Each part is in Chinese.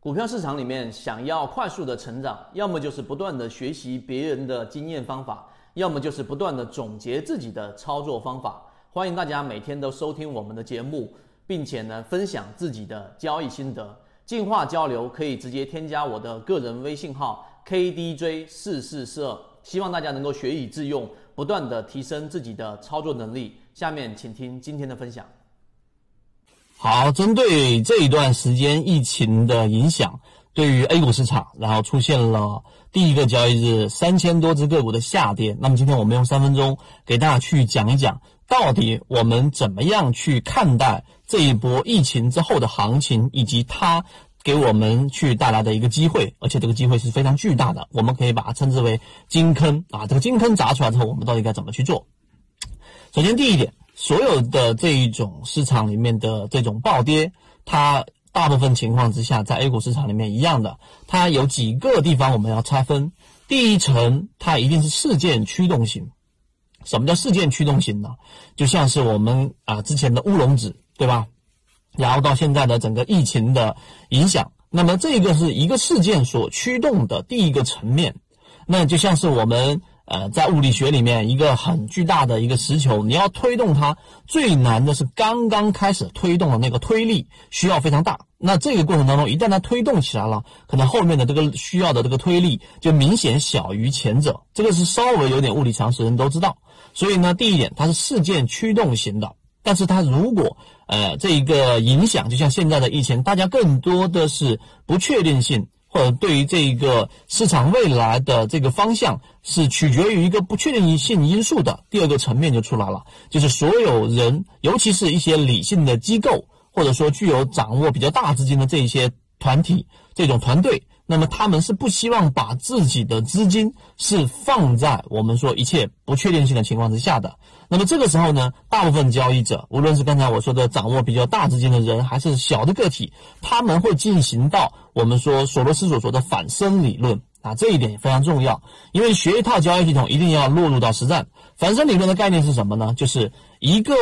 股票市场里面，想要快速的成长，要么就是不断的学习别人的经验方法，要么就是不断的总结自己的操作方法。欢迎大家每天都收听我们的节目，并且呢分享自己的交易心得，进化交流可以直接添加我的个人微信号 KDJ 四四四二。希望大家能够学以致用，不断的提升自己的操作能力。下面请听今天的分享。好，针对这一段时间疫情的影响，对于 A 股市场，然后出现了第一个交易日三千多只个股的下跌。那么今天我们用三分钟给大家去讲一讲，到底我们怎么样去看待这一波疫情之后的行情，以及它给我们去带来的一个机会，而且这个机会是非常巨大的，我们可以把它称之为金坑啊。这个金坑砸出来之后，我们到底该怎么去做？首先，第一点。所有的这一种市场里面的这种暴跌，它大部分情况之下，在 A 股市场里面一样的，它有几个地方我们要拆分。第一层，它一定是事件驱动型。什么叫事件驱动型呢？就像是我们啊之前的乌龙指，对吧？然后到现在的整个疫情的影响，那么这个是一个事件所驱动的第一个层面。那就像是我们。呃，在物理学里面，一个很巨大的一个石球，你要推动它，最难的是刚刚开始推动的那个推力需要非常大。那这个过程当中，一旦它推动起来了，可能后面的这个需要的这个推力就明显小于前者。这个是稍微有点物理常识人都知道。所以呢，第一点，它是事件驱动型的，但是它如果呃这一个影响，就像现在的疫情，大家更多的是不确定性。或者对于这个市场未来的这个方向是取决于一个不确定性因素的第二个层面就出来了，就是所有人，尤其是一些理性的机构，或者说具有掌握比较大资金的这些团体、这种团队。那么他们是不希望把自己的资金是放在我们说一切不确定性的情况之下的。那么这个时候呢，大部分交易者，无论是刚才我说的掌握比较大资金的人，还是小的个体，他们会进行到我们说索罗斯所说的反身理论啊，这一点也非常重要。因为学一套交易系统，一定要落入到实战。反身理论的概念是什么呢？就是一个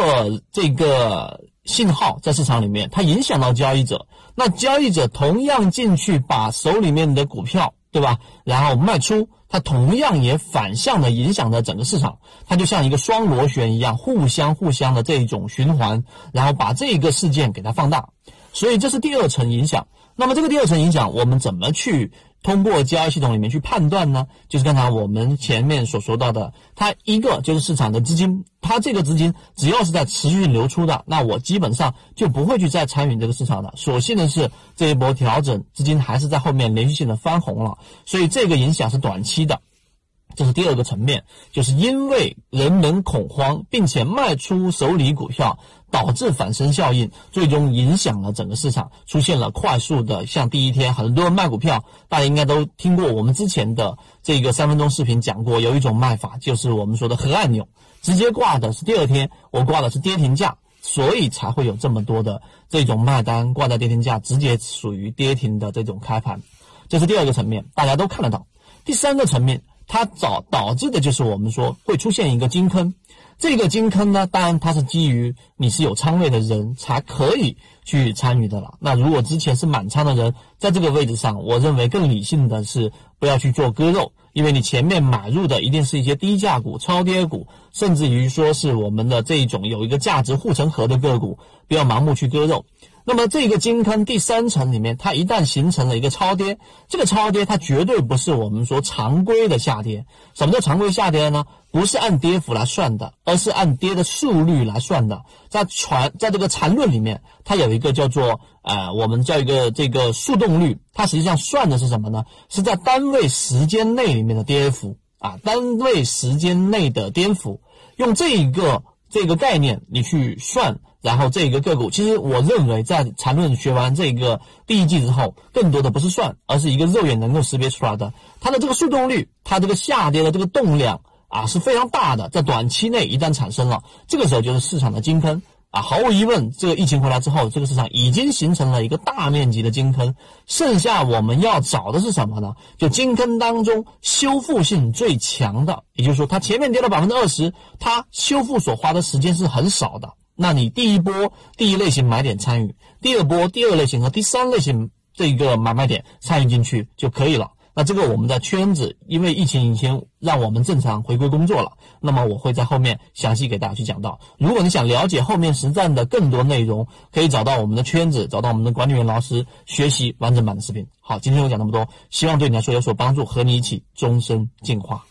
这个。信号在市场里面，它影响到交易者，那交易者同样进去把手里面的股票，对吧？然后卖出，它同样也反向的影响着整个市场，它就像一个双螺旋一样，互相互相的这一种循环，然后把这个事件给它放大，所以这是第二层影响。那么这个第二层影响，我们怎么去？通过交易系统里面去判断呢，就是刚才我们前面所说到的，它一个就是市场的资金，它这个资金只要是在持续流出的，那我基本上就不会去再参与这个市场的。所幸的是这一波调整，资金还是在后面连续性的翻红了，所以这个影响是短期的。这是第二个层面，就是因为人们恐慌，并且卖出手里股票，导致反身效应，最终影响了整个市场，出现了快速的。像第一天很多人卖股票，大家应该都听过我们之前的这个三分钟视频讲过，有一种卖法就是我们说的核按钮，直接挂的是第二天，我挂的是跌停价，所以才会有这么多的这种卖单挂在跌停价，直接属于跌停的这种开盘。这是第二个层面，大家都看得到。第三个层面。它导导致的就是我们说会出现一个金坑，这个金坑呢，当然它是基于你是有仓位的人才可以去参与的了。那如果之前是满仓的人，在这个位置上，我认为更理性的是不要去做割肉，因为你前面买入的一定是一些低价股、超跌股，甚至于说是我们的这种有一个价值护城河的个股，不要盲目去割肉。那么这个金坑第三层里面，它一旦形成了一个超跌，这个超跌它绝对不是我们说常规的下跌。什么叫常规下跌呢？不是按跌幅来算的，而是按跌的速率来算的。在传在这个缠论里面，它有一个叫做呃，我们叫一个这个速动率，它实际上算的是什么呢？是在单位时间内里面的跌幅啊，单位时间内的跌幅，用这一个这个概念你去算。然后这个个股，其实我认为在缠论学完这个第一季之后，更多的不是算，而是一个肉眼能够识别出来的，它的这个速动率，它这个下跌的这个动量啊是非常大的，在短期内一旦产生了，这个时候就是市场的金坑。啊，毫无疑问，这个疫情回来之后，这个市场已经形成了一个大面积的金坑，剩下我们要找的是什么呢？就金坑当中修复性最强的，也就是说，它前面跌了百分之二十，它修复所花的时间是很少的。那你第一波第一类型买点参与，第二波第二类型和第三类型这个买卖点参与进去就可以了。那这个我们的圈子，因为疫情已经让我们正常回归工作了，那么我会在后面详细给大家去讲到。如果你想了解后面实战的更多内容，可以找到我们的圈子，找到我们的管理员老师学习完整版的视频。好，今天我讲那么多，希望对你来说有所帮助，和你一起终身进化。